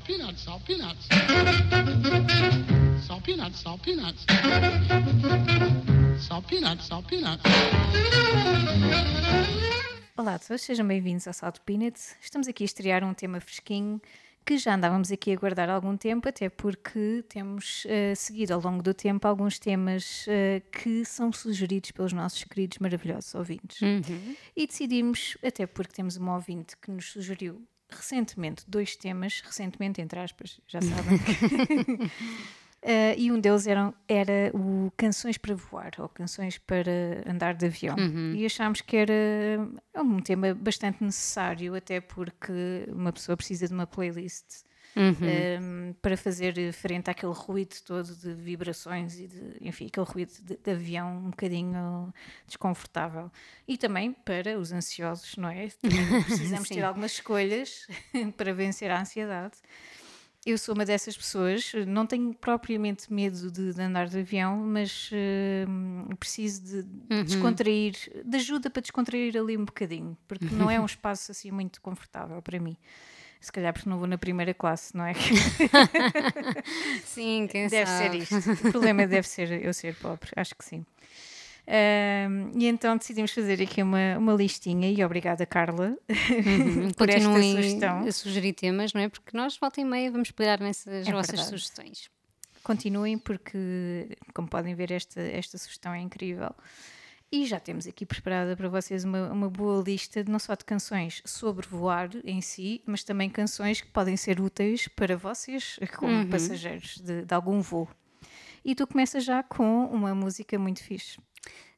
salt peanuts, salt peanuts. Salt peanuts, salt peanuts. Salt peanuts, salt peanuts. Olá a todos, sejam bem-vindos ao Salto Peanuts. Estamos aqui a estrear um tema fresquinho que já andávamos aqui a guardar há algum tempo, até porque temos uh, seguido ao longo do tempo alguns temas uh, que são sugeridos pelos nossos queridos maravilhosos ouvintes. Uhum. E decidimos, até porque temos uma ouvinte que nos sugeriu recentemente dois temas, recentemente entre aspas, já sabem. Uh, e um deles era, era o Canções para Voar, ou Canções para Andar de Avião. Uhum. E achámos que era um tema bastante necessário, até porque uma pessoa precisa de uma playlist Uhum. um, para fazer frente àquele ruído todo de vibrações e de, enfim, aquele ruído de, de avião um bocadinho desconfortável. E também para os ansiosos, não é? Também precisamos ter algumas escolhas para vencer a ansiedade. Eu sou uma dessas pessoas, não tenho propriamente medo de, de andar de avião, mas hum, preciso de Uhum. descontrair, de ajuda para descontrair ali um bocadinho, porque não é um espaço assim muito confortável para mim. Se calhar porque não vou na primeira classe, não é? Sim, quem Deve sabe. ser isto. O problema deve ser eu ser pobre, acho que sim. Ahm, e então decidimos fazer aqui uma, uma listinha e obrigada Carla Uhum. por esta sugestão. a sugerir temas, não é? Porque nós, volta e meia, vamos pegar nessas É vossas verdade. sugestões. Continuem porque, como podem ver, esta, esta sugestão é incrível. E já temos aqui preparada para vocês uma, uma boa lista de, não só de canções sobre voar em si, mas também canções que podem ser úteis para vocês como Uhum. passageiros de, de algum voo. E tu começas já com uma música muito fixe.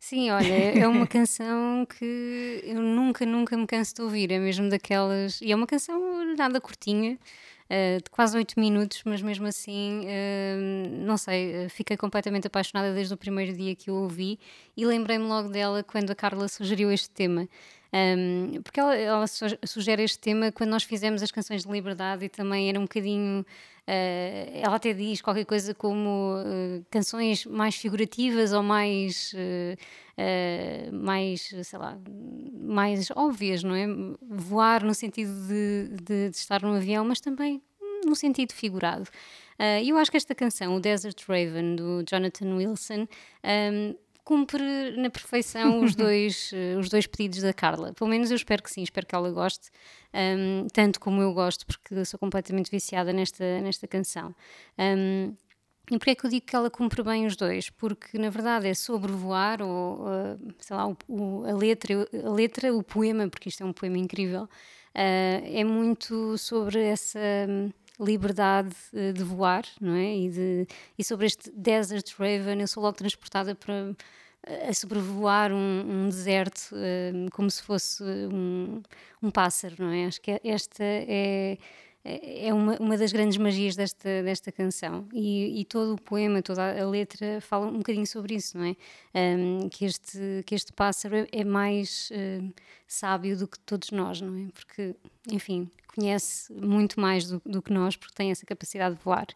Sim, olha, é uma canção que eu nunca, nunca me canso de ouvir. É mesmo daquelas. E é uma canção nada curtinha, de quase 8 minutos, mas mesmo assim, eh, não sei, eh, fiquei completamente apaixonada desde o primeiro dia que eu ouvi e lembrei-me logo dela quando a Carla sugeriu este tema. Um, porque ela, ela su- sugere este tema quando nós fizemos as canções de liberdade e também era um bocadinho. eh, ela até diz qualquer coisa como eh, canções mais figurativas ou mais. eh, mais, sei lá, mais óbvias, não é? Voar no sentido de, de- de estar num avião, mas também no sentido figurado. E eu acho que esta canção, o Desert Raven, do Jonathan Wilson, um, cumpre na perfeição os dois, eh, os dois pedidos da Carla. Pelo menos eu espero que sim, espero que ela goste, um, tanto como eu gosto, porque sou completamente viciada nesta, nesta canção. Um, e porquê é que eu digo que ela cumpre bem os dois? Porque na verdade é sobre voar, ou uh, sei lá, o- o- a, letra, a letra, o poema, porque isto é um poema incrível, uh, é muito sobre essa liberdade uh, de voar, não é? E, de, e sobre este Desert Raven, eu sou logo transportada para a sobrevoar um, um deserto hum, como se fosse um, um pássaro, não é? Acho que esta é é é uma, uma das grandes magias desta, desta canção e, e todo o poema, toda a letra fala um bocadinho sobre isso, não é? Que, este, que este pássaro é, é mais sábio do que todos nós, não é? Porque, enfim, conhece muito mais do, do que nós porque tem essa capacidade de voar.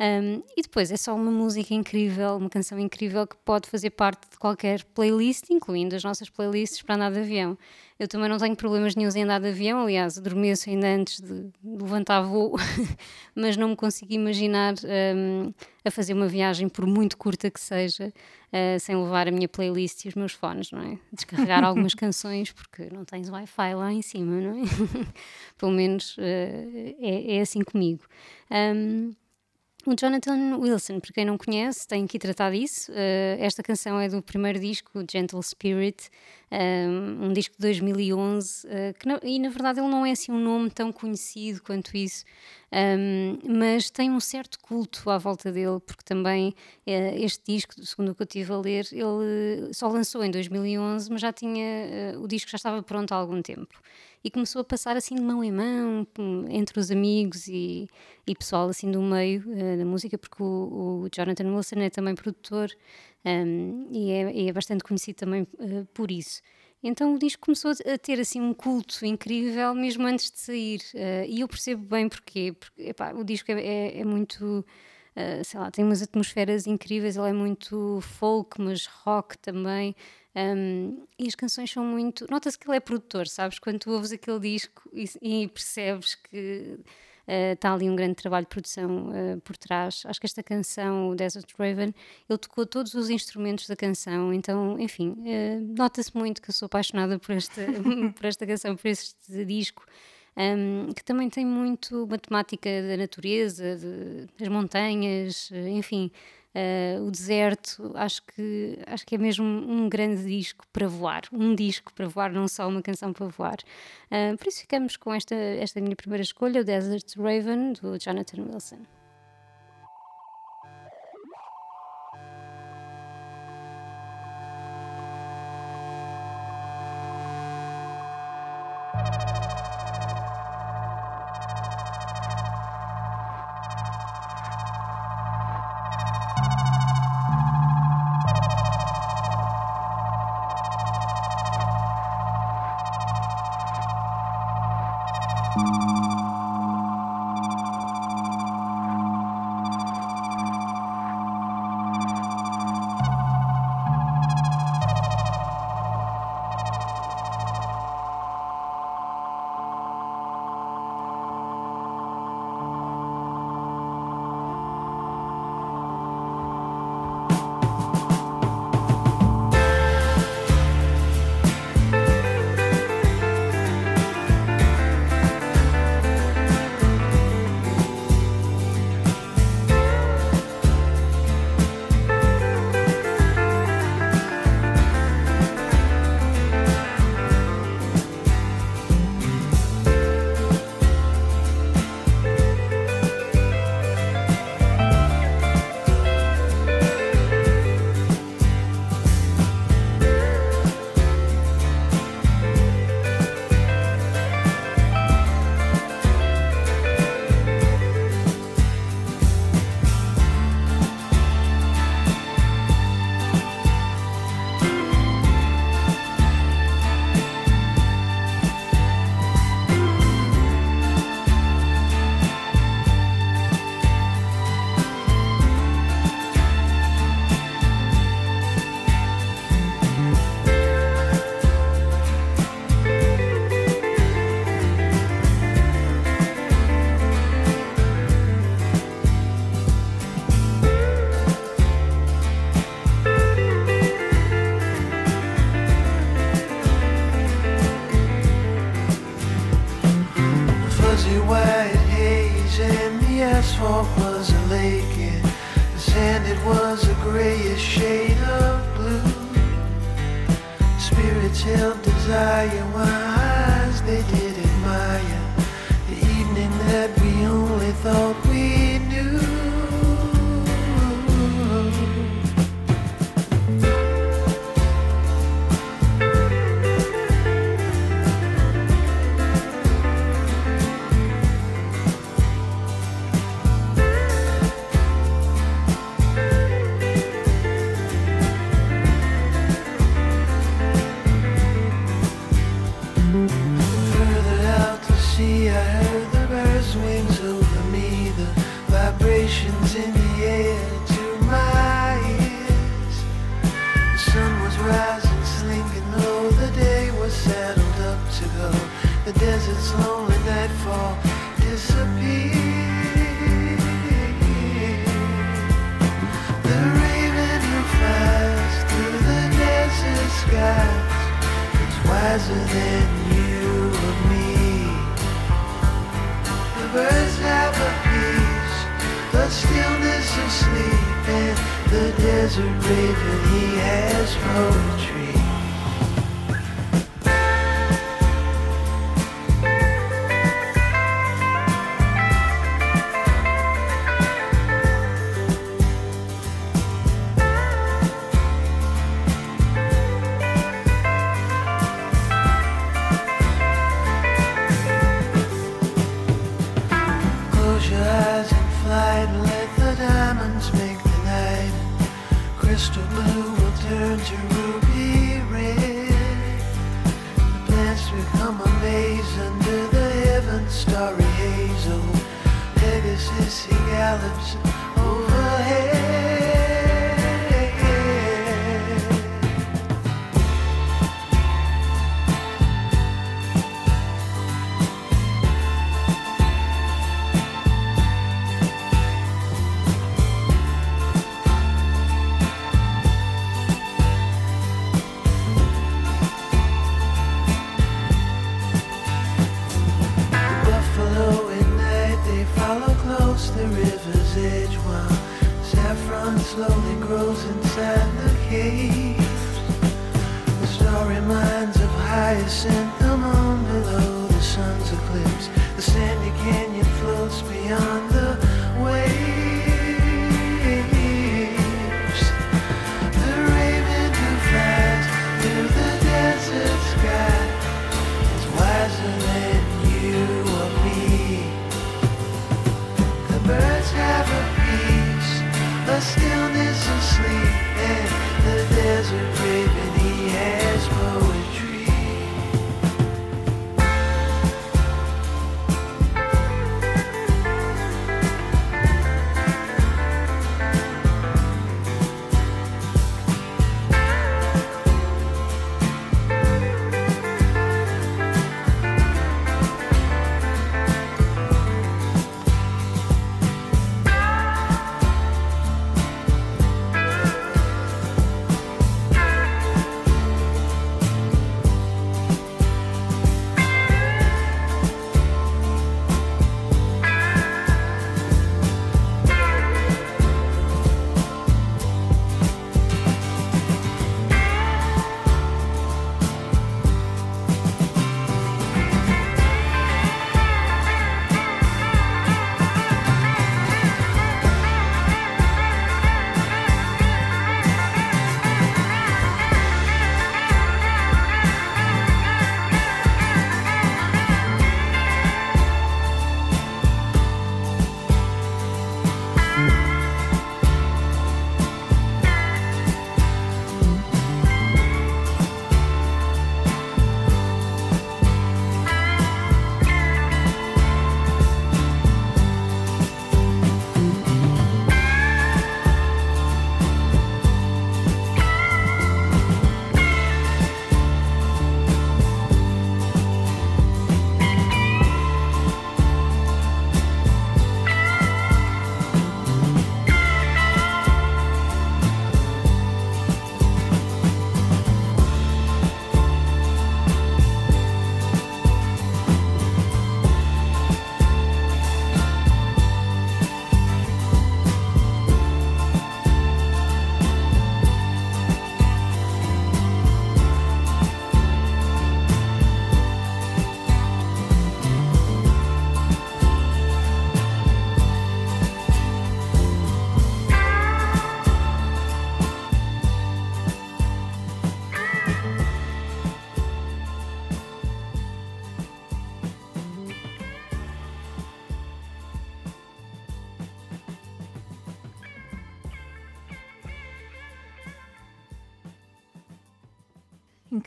Um, e depois é só uma música incrível, uma canção incrível que pode fazer parte de qualquer playlist, incluindo as nossas playlists para andar de avião. Eu também não tenho problemas nenhum em andar de avião, aliás, adormeço ainda antes de levantar voo, mas não me consigo imaginar um, a fazer uma viagem, por muito curta que seja, uh, sem levar a minha playlist e os meus fones, não é? Descarregar algumas canções, porque não tens Wi-Fi lá em cima, não é? Pelo menos uh, é, é assim comigo. Um, o Jonathan Wilson, para quem não conhece, tem que tratar disso. Uh, esta canção é do primeiro disco, Gentle Spirit, um, um disco de 2011, uh, que na- e na verdade ele não é assim um nome tão conhecido quanto isso, um, mas tem um certo culto à volta dele, porque também uh, este disco, segundo o que eu estive a ler, ele só lançou em 2011, mas já tinha, uh, o disco já estava pronto há algum tempo. E começou a passar assim de mão em mão, hum, entre os amigos e, e pessoal assim do meio eh, da música, porque o, o Jonathan Wilson é também produtor um, e, é, é bastante conhecido também eh, por isso. Então o disco começou a ter assim um culto incrível mesmo antes de sair eh, e eu percebo bem porquê, porque epá, o disco é, é- é muito Uh, sei lá, tem umas atmosferas incríveis, ele é muito folk, mas rock também. um, e as canções são muito. Nota-se que ele é produtor, sabes? Quando tu ouves aquele disco e, e percebes que está ali um grande trabalho de produção por trás. Acho que esta canção, o Desert Raven, ele tocou todos os instrumentos da canção, então, enfim, nota-se muito que eu sou apaixonada por esta, por esta canção, por este disco um, que também tem muito matemática da natureza, de, das montanhas, enfim, uh, o deserto. Acho que, acho que é mesmo um grande disco para voar, um disco para voar, não só uma canção para voar. Uh, por isso ficamos com esta, esta minha primeira escolha, o Desert Raven, do Jonathan Wilson. swamp was a lake and the sand it was a grayish shade of blue. Spirits held desire, wise they did. has a river, he has poetry.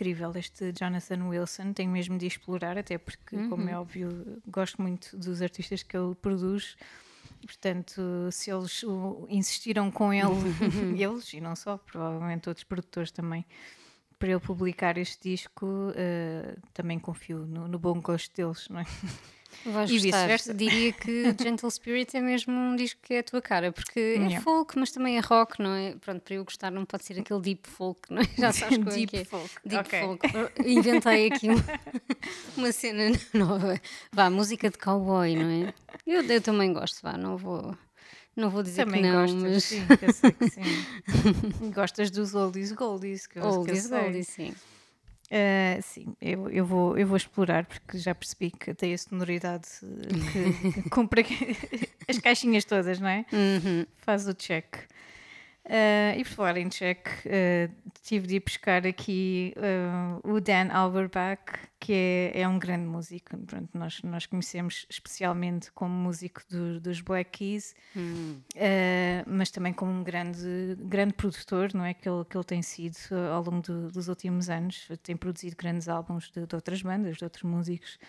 Incrível este Jonathan Wilson, tenho mesmo de explorar, até porque, como é óbvio, gosto muito dos artistas que ele produz. Portanto, se eles insistiram com ele, eles e não só, provavelmente outros produtores também, para ele publicar este disco, eh, também confio no, no bom gosto deles, não é? Vais E vice-versa. Diria que Gentle Spirit é mesmo um disco que é a tua cara, porque é Yeah. folk, mas também é rock, não é? Pronto, para eu gostar não pode ser aquele deep folk, não é? Já sabes como é Deep que é. folk, Deep ok. folk. Inventei aqui uma, uma cena nova. Vá, música de cowboy, não é? Eu, eu também gosto, vá, não vou, não vou dizer Também que não, gostas, mas... sim, que eu sei que sim. Gostas dos oldies goldies, que eu, Oldies, sei. oldies, sim. Uh, sim, eu, eu, vou, eu vou explorar porque já percebi que tem a sonoridade que, que cumpre as caixinhas todas, não é? Uhum. Faz o check. Uh, e por falar em check, uh, tive de ir buscar aqui uh, o Dan Auerbach, que é, é um grande músico. Pronto, nós, nós conhecemos especialmente como músico do- dos Black Keys, Hum. Mas também como um grande, grande produtor, não é? Que ele, que ele tem sido ao longo do- dos últimos anos, tem produzido grandes álbuns de, de outras bandas, de outros músicos.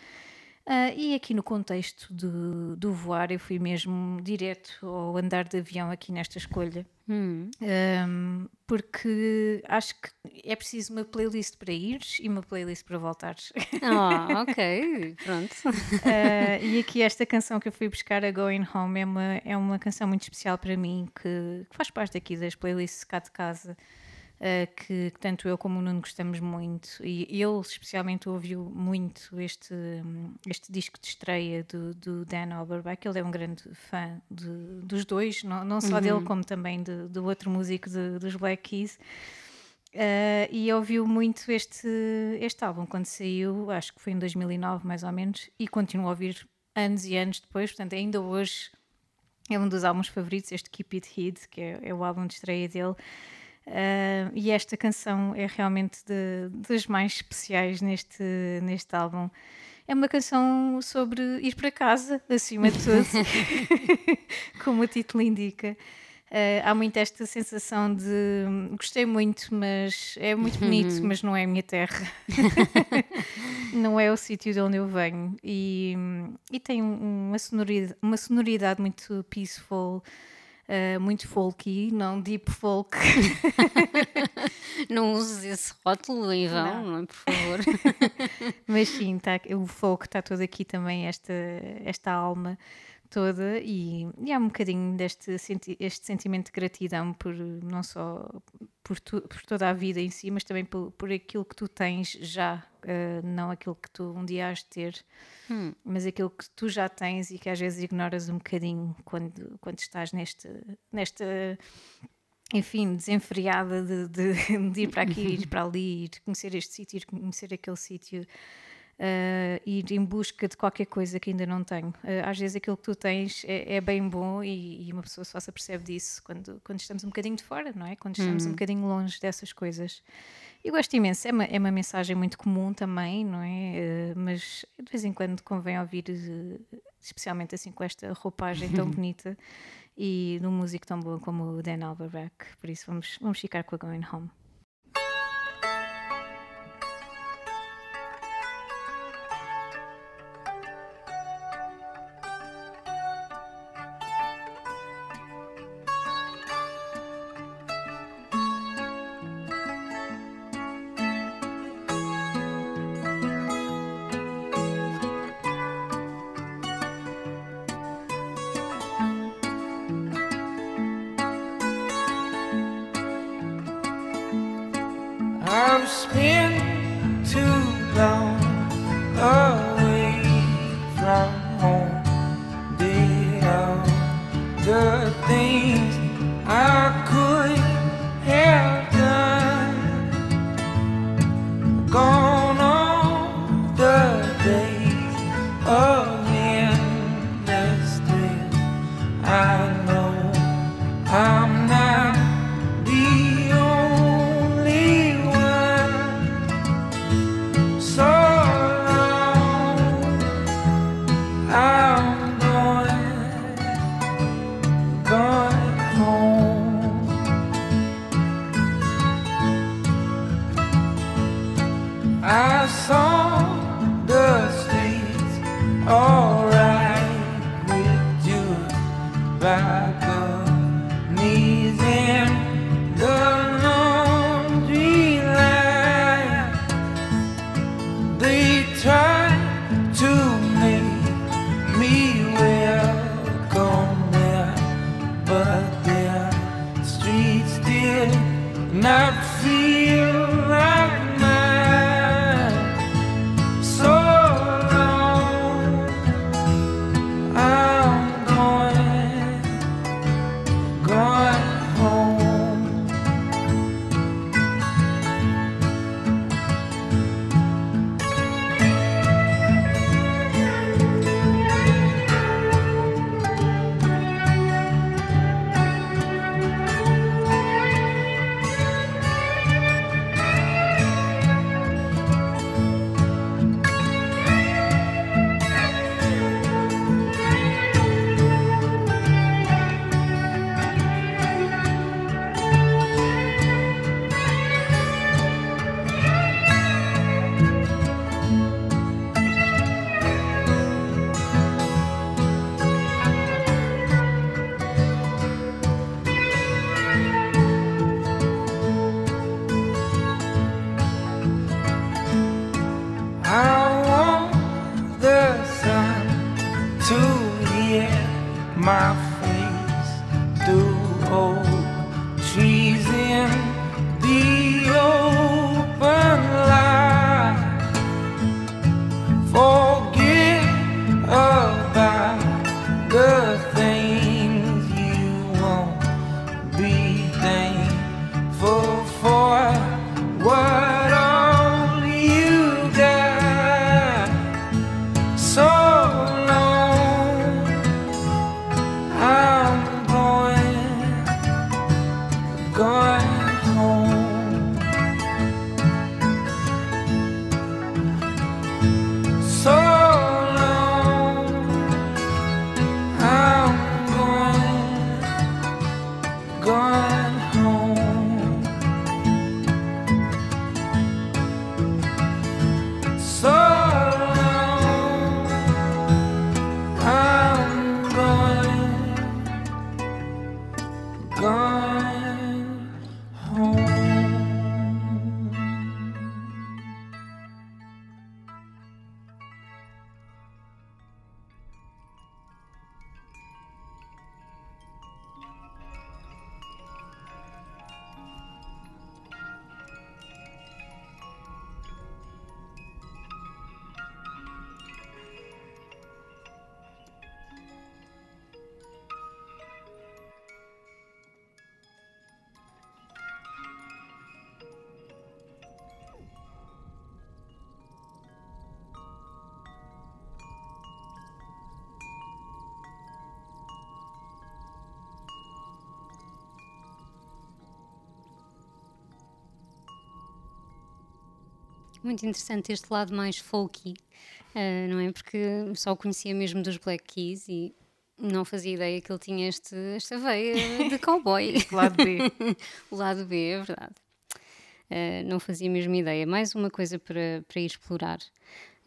Uh, e aqui no contexto do, do voar, eu fui mesmo direto ao andar de avião aqui nesta escolha, Hum. Um, porque acho que é preciso uma playlist para ires e uma playlist para voltares. Ah, ok, pronto. Uh, e aqui esta canção que eu fui buscar, a Going Home, é uma, é uma canção muito especial para mim, que, que faz parte aqui das playlists cá de casa, que, que tanto eu como o Nuno gostamos muito. E ele especialmente ouviu muito este, este disco de estreia do, do Dan Auerbach. Ele é um grande fã de- dos dois, não, não só dele, como também de- do outro músico de- dos Black Keys. Uh, e ouviu muito este, este álbum quando saiu, acho que foi em 2009 mais ou menos, e continuo a ouvir anos e anos depois, portanto, ainda hoje é um dos álbuns favoritos, este Keep It Hid, que é, é o álbum de estreia dele. Uh, e esta canção é realmente de, das mais especiais neste, neste álbum. É uma canção sobre ir para casa, acima de tudo, como o título indica. Uh, há muito esta sensação de hum, gostei muito, mas é muito bonito, Uhum. mas não é a minha terra. não é o sítio de onde eu venho. E, hum, e tem um- uma sonoridade, uma sonoridade muito peaceful, uh, muito folky, não deep folk. Não uses esse rótulo em vão, não, é? Por favor. Mas sim, tá, o folk está todo aqui também, esta, esta alma toda, e, e há um bocadinho deste senti este sentimento de gratidão por não só por, tu- por toda a vida em si, mas também por, por aquilo que tu tens já, eh, não aquilo que tu um dia has de ter, mas aquilo que tu já tens e que às vezes ignoras um bocadinho quando, quando estás neste, nesta enfim, desenfreada de, de- de ir para aqui, ir para ali, ir conhecer este sítio, ir conhecer aquele sítio, eh, ir em busca de qualquer coisa que ainda não tenho. Eh, às vezes aquilo que tu tens é, é bem bom e, e uma pessoa só se apercebe disso quando, quando estamos um bocadinho de fora, não é? Quando estamos um bocadinho longe dessas coisas. E gosto imenso, é uma, é uma mensagem muito comum também, não é? Eh, mas de vez em quando convém ouvir, eh, especialmente assim com esta roupagem tão bonita e de um músico tão bom como o Dan Albarrach. Por isso vamos, vamos ficar com a Going Home. spin. gone. Muito interessante este lado mais folky, uh, não é? Porque só o conhecia mesmo dos Black Keys e não fazia ideia que ele tinha este, esta veia de cowboy. Lado B. o lado B, é verdade. Uh, não fazia mesmo ideia. Mais uma coisa para, para ir explorar.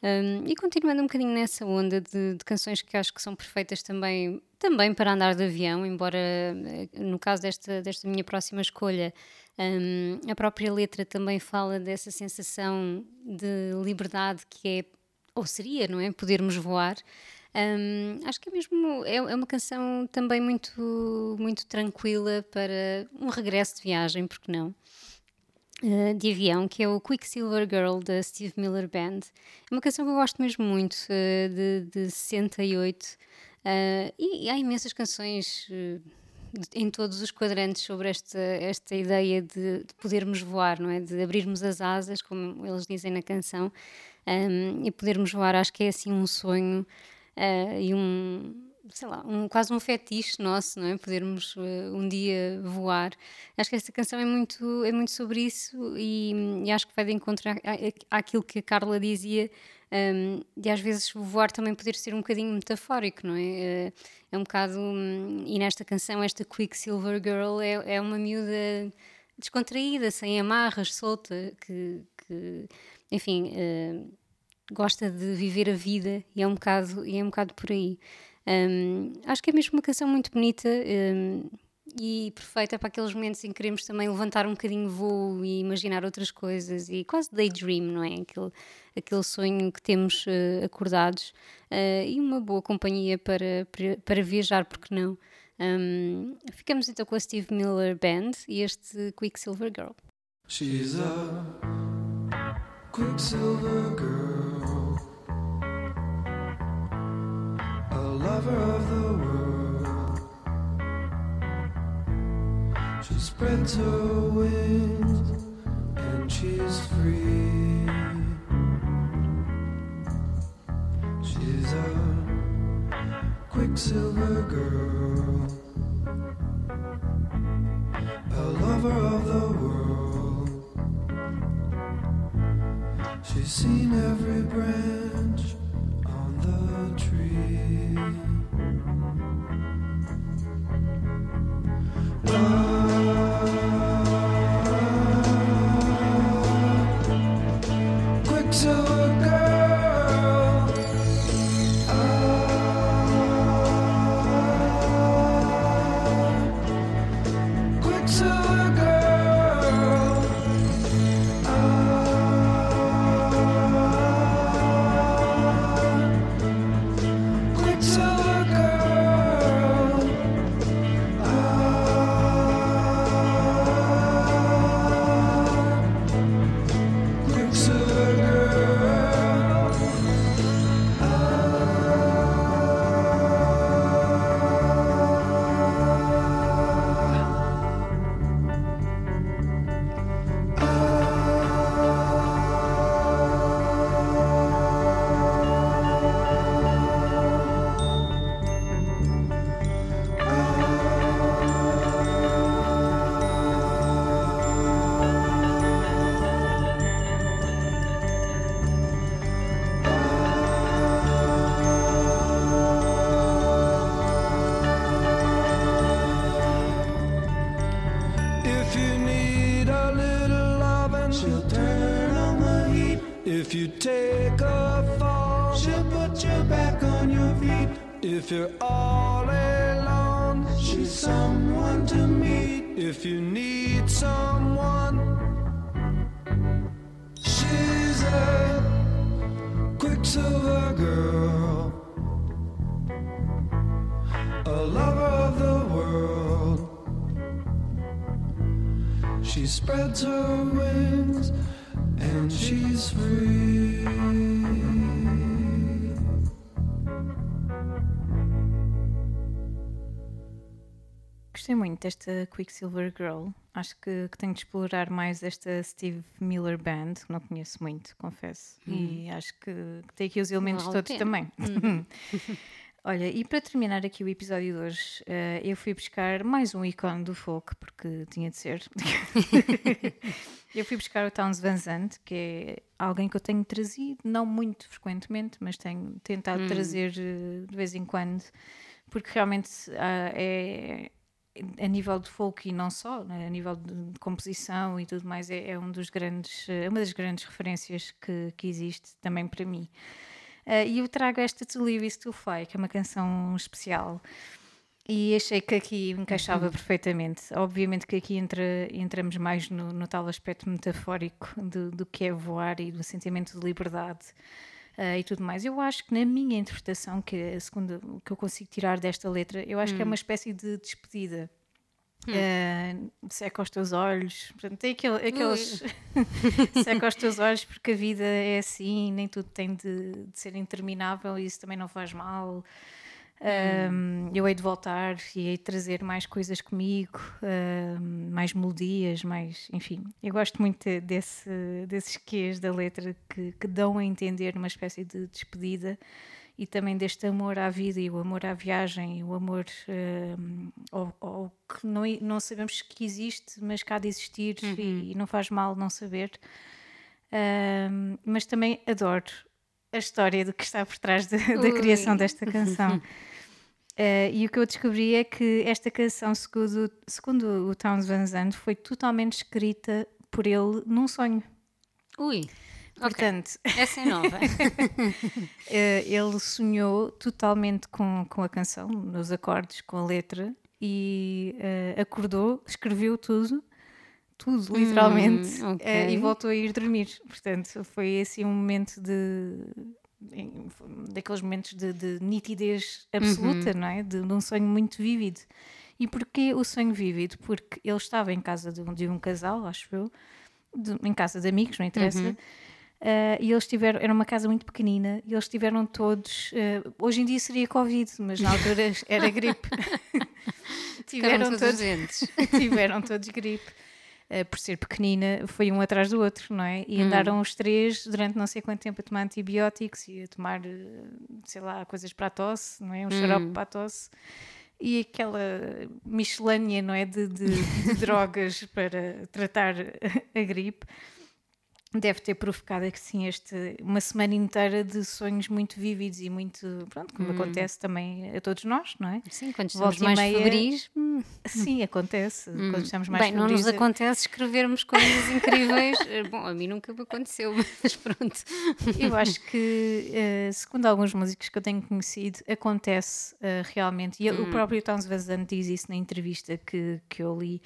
Um, e continuando um bocadinho nessa onda de, de, canções que acho que são perfeitas também, também para andar de avião, embora eh, no caso desta, desta minha próxima escolha, um, a própria letra também fala dessa sensação de liberdade que é, ou seria, não é? Podermos voar. Um, acho que é mesmo é, é, uma canção também muito muito tranquila para um regresso de viagem, porque não? Uh, de avião, que é o Quicksilver Girl da Steve Miller Band. É uma canção que eu gosto mesmo muito, uh, de, de 68. Uh, e, e, há imensas canções em todos os quadrantes sobre esta, esta ideia de, de, podermos voar, não é? De abrirmos as asas, como eles dizem na canção, um, e podermos voar. Acho que é assim um sonho e um sei lá, um, quase um fetiche nosso, não é? Podermos uh, um dia voar. Acho que esta canção é muito, é muito sobre isso e, e acho que vai de encontro àquilo que a Carla dizia um, de às vezes voar também poder ser um bocadinho metafórico, não é? Uh, é um bocado, um, e nesta canção, esta Quicksilver Girl é, é uma miúda descontraída, sem amarras, solta, que, que enfim, uh, gosta de viver a vida e é um bocado, e é um bocado por aí. Um, acho que é mesmo uma canção muito bonita um, e perfeita para aqueles momentos em que queremos também levantar um bocadinho voo e imaginar outras coisas e quase daydream, não é? Aquele, aquele sonho que temos uh, acordados uh, e uma boa companhia para, para, para viajar, porque não? Um, ficamos então com a Steve Miller Band e este Quicksilver Girl. She's a Quicksilver Girl. lover of the world. She spreads her wings and she's free. She's a quicksilver girl, a lover of the world. She's seen every branch on the tree. She spreads her wings and she's free. Gostei muito desta Quicksilver Girl. Acho que, que tenho de explorar mais esta Steve Miller Band, que não conheço muito, confesso. Hum. E acho que, que tem aqui os elementos todos também. Hum. Olha, e para terminar aqui o episódio de hoje, eh, eu fui buscar mais um ícone do folk, porque tinha de ser. eu fui buscar o Towns Van Zandt, que é alguém que eu tenho trazido, não muito frequentemente, mas tenho tentado trazer eh, de vez em quando, porque realmente ah, é a nível de folk e não só, né, a nível de composição e tudo mais, é, é um dos grandes, uma das grandes referências que, que existe também para mim. Ah, e eu trago esta To Live Is To Fly, que é uma canção especial. E achei que aqui encaixava perfeitamente. Obviamente que aqui entra, entramos mais no, no tal aspecto metafórico do, do que é voar e do sentimento de liberdade ah, e tudo mais. Eu acho que na minha interpretação, que é a segunda que eu consigo tirar desta letra, eu acho que é uma espécie de despedida. Ah, seca os teus olhos, portanto, tem aquele, aqueles seca os teus olhos porque a vida é assim, nem tudo tem de, de ser interminável e isso também não faz mal. Um, eu hei de voltar e hei de trazer mais coisas comigo, um, mais melodias, mais, enfim. Eu gosto muito de- desse, desses quês da letra que, que dão a entender uma espécie de despedida e também deste amor à vida e o amor à viagem, e o amor um, ao, ao que não, não sabemos que existe, mas que há de existir e, e não faz mal não saber. Um, mas também adoro a história do que está por trás de- da criação desta canção. Eh, e o que eu descobri é que esta canção, segundo, segundo o Towns Van Zandt, foi totalmente escrita por ele num sonho. Ui, Portanto, essa é nova. eh, ele sonhou totalmente com, com a canção, nos acordes, com a letra, e eh, acordou, escreveu tudo, tudo, literalmente, Hum, ok. eh, e voltou a ir dormir. Portanto, foi assim um momento de. daqueles momentos de, de nitidez absoluta, não é? De, de um sonho muito vívido. E porquê o sonho vívido? Porque ele estava em casa de um, de um casal, acho eu, em casa de amigos, não interessa. Uh, e eles tiveram, era uma casa muito pequenina, e eles tiveram todos. uh, hoje em dia seria Covid, mas na altura era gripe. Tiveram todos todos, tiveram todos gripe. Uh, por ser pequenina, foi um atrás do outro, não é? E andaram os três durante não sei quanto tempo a tomar antibióticos e a tomar, sei lá, coisas para a tosse, não é? Um xarope para a tosse. E aquela miscelânea, não é? De, de- de drogas para tratar a gripe deve ter provocado assim este, uma semana inteira de sonhos muito vívidos e muito, pronto, como acontece também a todos nós, não é? Sim, quando Volta estamos e mais meia- febris. hum, Sim, acontece. Quando estamos mais Bem, não nos febris, acontece escrevermos coisas incríveis. Bom, a mim nunca me aconteceu, mas pronto. Eu acho que, eh, segundo alguns músicos que eu tenho conhecido, acontece eh, realmente. E o próprio Towns Van Zandt diz isso na entrevista que, que eu li,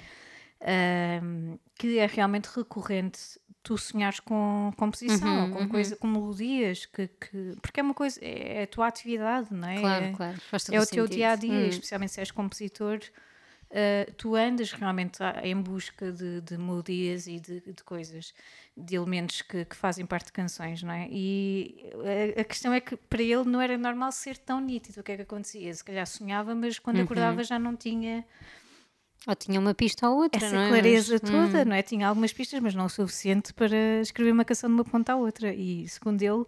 ahm, que é realmente recorrente tu sonhares com composição, com coisa, com melodias, que, que- porque é uma coisa, é a tua atividade, não é? Claro, É- claro. É o sentido. teu dia a dia, especialmente se és compositor. uh, tu andas realmente em busca de, de melodias e de, de coisas, de elementos que, que fazem parte de canções, não é? E a, a questão é que para ele não era normal ser tão nítido. O que é que acontecia? Se calhar sonhava, mas quando Uhum. acordava já não tinha Ou tinha uma pista ou outra, essa não é? clareza Mas, hum, toda, não é? Tinha algumas pistas, mas não o suficiente para escrever uma canção de uma ponta à outra. E segundo ele,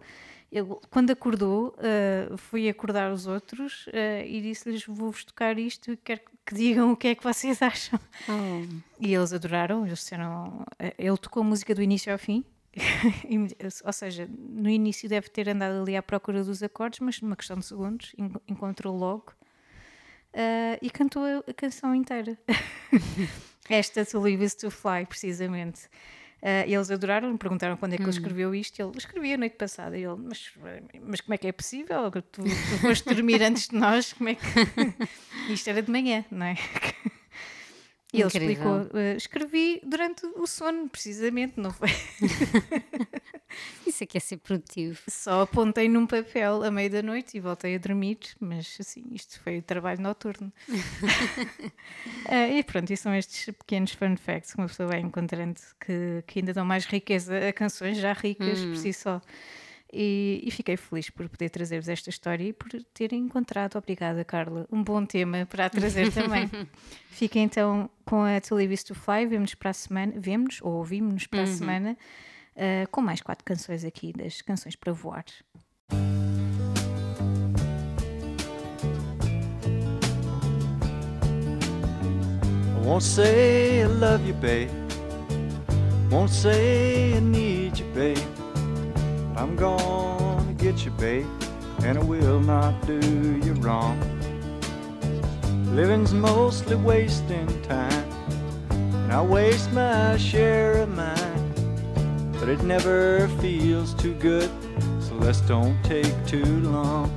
ele quando acordou, ah, foi acordar os outros ah, e disse-lhes: Vou-vos tocar isto e quero que digam o que é que vocês acham. oh, E eles adoraram, eles disseram. ah, Ele tocou a música do início ao fim. Ou seja, no início deve ter andado ali à procura dos acordes, mas numa questão de segundos en- encontrou logo ah, e cantou a, canção inteira. Esta To Live Is To Fly, precisamente. Ah, eles adoraram, perguntaram quando é que ele escreveu isto. Ele escrevia a noite passada. Ele, mas, mas como é que é possível? Tu, tu foste dormir antes de nós? Como é que. isto era de manhã, não é? E ele Incrível. explicou: ah, escrevi durante o sono, precisamente, não foi? isso aqui é ser produtivo. Só apontei num papel à meia da noite e voltei a dormir, mas assim, isto foi o trabalho noturno. Ah, e pronto, e são estes pequenos fun facts que uma pessoa vai encontrando que, que ainda dão mais riqueza a canções já ricas por si só. E, e fiquei feliz por poder trazer-vos esta história e por terem encontrado, obrigada Carla, um bom tema para trazer também. Fiquem então com a To Live To Fly, vemos para a semana, vemos ou ouvimos-nos para a semana uh, com mais quatro canções aqui das Canções para Voar. Won't say I love you, babe. Won't say I need you, babe. But I'm gonna get you, babe, and I will not do you wrong. Living's mostly wasting time, and I waste my share of mine. But it never feels too good, so let's don't take too long.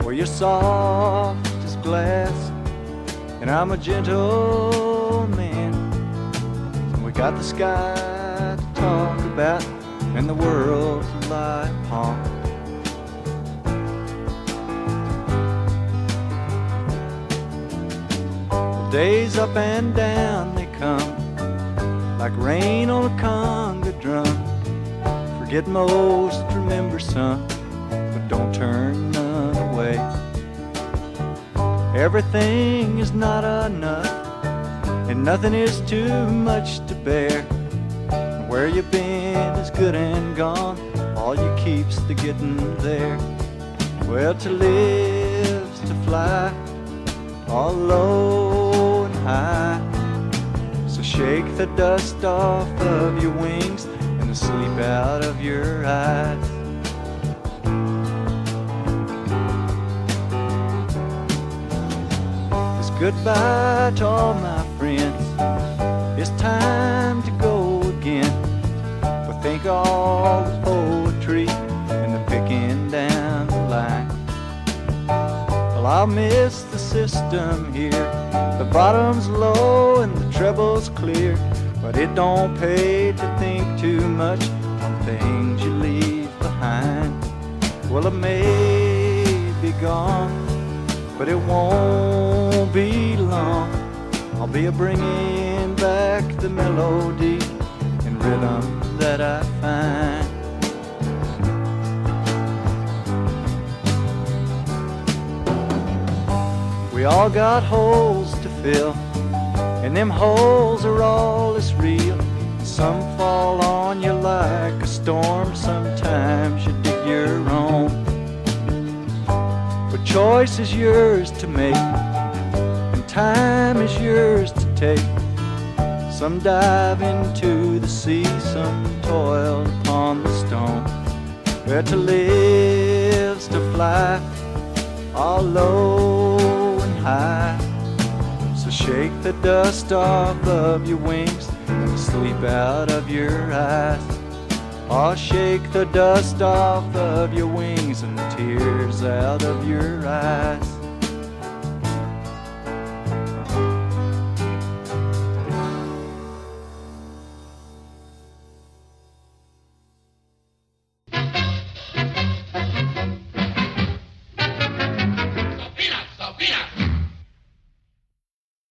Well, you're soft as glass, and I'm a gentle man. And we got the sky to talk about, and the world to lie upon. Days up and down they come, like rain on a drum. Forget most, remember some, but don't turn none away. Everything is not enough, and nothing is too much to bear. Where you've been is good and gone, all you keep's the getting there. Well, to live's to fly, all low and high. So shake the dust off of your wings sleep out of your eyes. It's goodbye to all my friends. It's time to go again. But think all the poetry and the picking down the line. Well, I'll miss the system here. The bottom's low and the treble's clear. But it don't pay to too much on things you leave behind. Well, I may be gone, but it won't be long. I'll be a bringing back the melody and rhythm that I find. We all got holes to fill, and them holes are all that's real. Some fall on you like a storm, sometimes you dig your own. But choice is yours to make, and time is yours to take. Some dive into the sea, some toil upon the stone. Where to live's to fly, all low and high. So shake the dust off of your wings sleep out of your eyes. I'll shake the dust off of your wings and the tears out of your eyes.